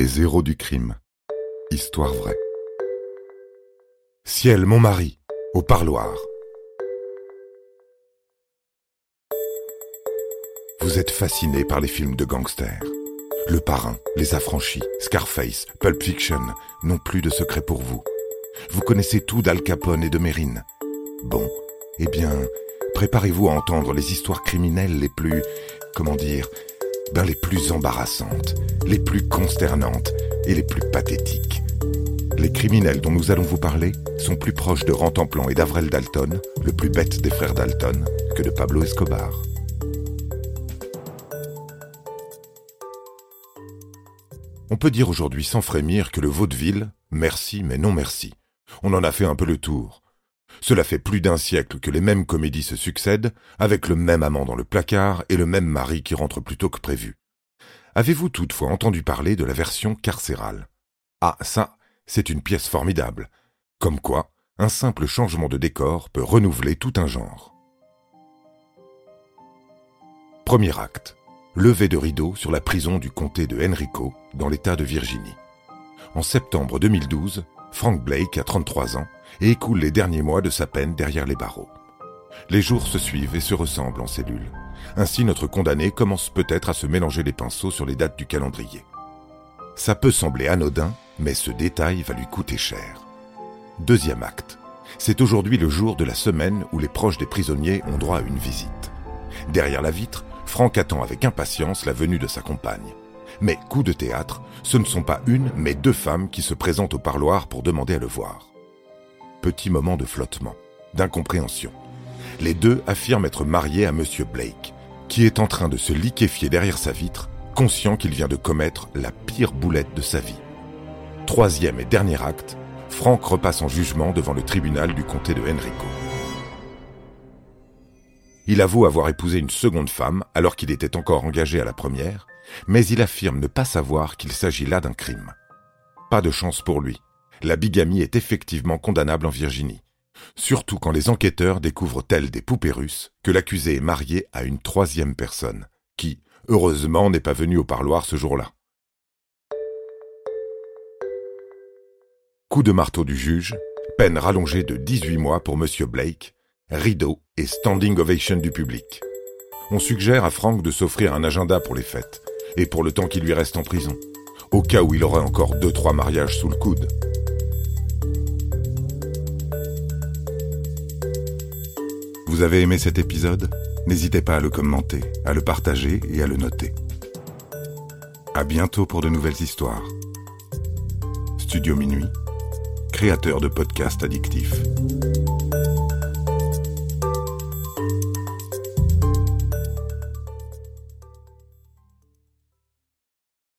Les héros du crime. Histoire vraie. Ciel, mon mari, au parloir. Vous êtes fasciné par les films de gangsters. Le Parrain, Les Affranchis, Scarface, Pulp Fiction n'ont plus de secret pour vous. Vous connaissez tout d'Al Capone et de Mérine. Bon, eh bien, préparez-vous à entendre les histoires criminelles les plus, comment dire, les plus embarrassantes, les plus consternantes et les plus pathétiques. Les criminels dont nous allons vous parler sont plus proches de Rantanplan et d'Avrel Dalton, le plus bête des frères Dalton, que de Pablo Escobar. On peut dire aujourd'hui sans frémir que le vaudeville, merci mais non merci. On en a fait un peu le tour. Cela fait plus d'un siècle que les mêmes comédies se succèdent, avec le même amant dans le placard et le même mari qui rentre plus tôt que prévu. Avez-vous toutefois entendu parler de la version carcérale? Ah, ça, c'est une pièce formidable. Comme quoi, un simple changement de décor peut renouveler tout un genre. Premier acte. Levé de rideau sur la prison du comté de Henrico, dans l'État de Virginie. En septembre 2012, Frank Blake a 33 ans et écoule les derniers mois de sa peine derrière les barreaux. Les jours se suivent et se ressemblent en cellules. Ainsi notre condamné commence peut-être à se mélanger les pinceaux sur les dates du calendrier. Ça peut sembler anodin, mais ce détail va lui coûter cher. Deuxième acte. C'est aujourd'hui le jour de la semaine où les proches des prisonniers ont droit à une visite. Derrière la vitre, Franck attend avec impatience la venue de sa compagne. Mais coup de théâtre, ce ne sont pas une, mais deux femmes qui se présentent au parloir pour demander à le voir. Petit moment de flottement, d'incompréhension. Les deux affirment être mariés à Monsieur Blake, qui est en train de se liquéfier derrière sa vitre, conscient qu'il vient de commettre la pire boulette de sa vie. Troisième et dernier acte, Franck repasse en jugement devant le tribunal du comté de Henrico. Il avoue avoir épousé une seconde femme alors qu'il était encore engagé à la première, mais il affirme ne pas savoir qu'il s'agit là d'un crime. Pas de chance pour lui. La bigamie est effectivement condamnable en Virginie. Surtout quand les enquêteurs découvrent tels des poupées russes que l'accusé est marié à une troisième personne, qui, heureusement, n'est pas venue au parloir ce jour-là. Coup de marteau du juge, peine rallongée de 18 mois pour M. Blake, rideau et standing ovation du public. On suggère à Frank de s'offrir un agenda pour les fêtes, et pour le temps qui lui reste en prison, au cas où il aurait encore deux trois mariages sous le coude. Vous avez aimé cet épisode? N'hésitez pas à le commenter, à le partager et à le noter. À bientôt pour de nouvelles histoires. Studio Minuit, créateur de podcasts addictifs.